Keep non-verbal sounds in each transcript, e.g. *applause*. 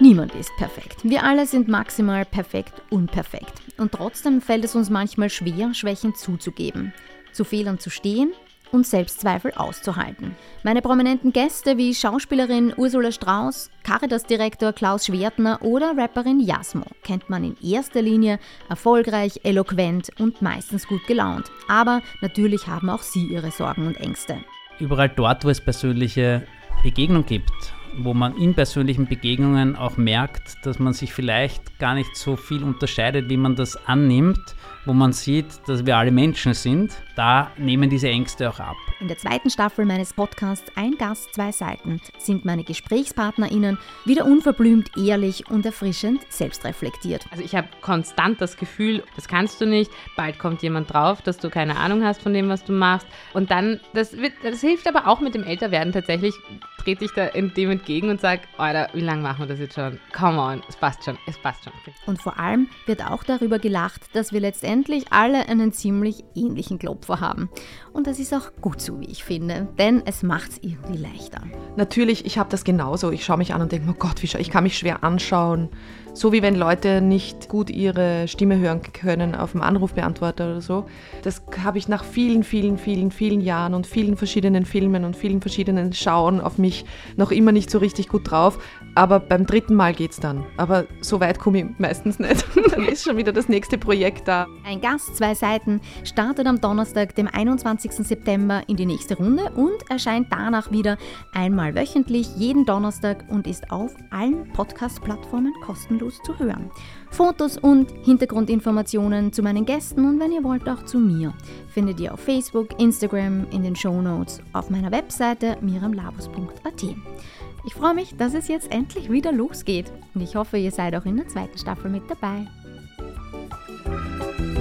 Niemand ist perfekt. Wir alle sind maximal perfekt unperfekt. Und trotzdem fällt es uns manchmal schwer, Schwächen zuzugeben, zu Fehlern zu stehen und Selbstzweifel auszuhalten. Meine prominenten Gäste wie Schauspielerin Ursula Strauß, Caritas-Direktor Klaus Schwertner oder Rapperin Jasmo kennt man in erster Linie erfolgreich, eloquent und meistens gut gelaunt. Aber natürlich haben auch sie ihre Sorgen und Ängste. Überall dort, wo es persönliche Begegnung gibt, wo man in persönlichen Begegnungen auch merkt, dass man sich vielleicht gar nicht so viel unterscheidet, wie man das annimmt, wo man sieht, dass wir alle Menschen sind, da nehmen diese Ängste auch ab. In der zweiten Staffel meines Podcasts Ein Gast, zwei Seiten sind meine GesprächspartnerInnen wieder unverblümt, ehrlich und erfrischend selbstreflektiert. Also ich habe konstant das Gefühl, das kannst du nicht, bald kommt jemand drauf, dass du keine Ahnung hast von dem, was du machst. Und dann, das, wird, das hilft aber auch mit dem Älterwerden tatsächlich, trete ich da in dem entgegen und sage, Alter, wie lange machen wir das jetzt schon? Come on, es passt schon, es passt schon. Und vor allem wird auch darüber gelacht, dass wir letztendlich alle einen ziemlich ähnlichen Klopfer haben. Und das ist auch gut so, wie ich finde, denn es macht es irgendwie leichter. Natürlich, ich habe das genauso. Ich schaue mich an und denke, oh Gott, wie ich kann mich schwer anschauen. So wie wenn Leute nicht gut ihre Stimme hören können auf dem Anrufbeantworter oder so. Das habe ich nach vielen, vielen, vielen, vielen Jahren und vielen verschiedenen Filmen und vielen verschiedenen Schauen auf mich noch immer nicht so richtig gut drauf. Aber beim dritten Mal geht's dann. Aber so weit komme ich meistens nicht. *laughs* dann ist schon wieder das nächste Projekt da. Ein Gast, zwei Seiten, startet am Donnerstag, dem 21. September in die nächste Runde und erscheint danach wieder einmal wöchentlich, jeden Donnerstag und ist auf allen Podcast-Plattformen kostenlos kostenlos zu hören. Fotos und Hintergrundinformationen zu meinen Gästen und wenn ihr wollt auch zu mir findet ihr auf Facebook, Instagram, in den Show Notes, auf meiner Webseite miramlabus.at. Ich freue mich, dass es jetzt endlich wieder losgeht und ich hoffe, ihr seid auch in der zweiten Staffel mit dabei.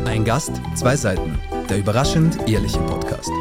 Ein Gast, zwei Seiten. Der überraschend ehrliche Podcast.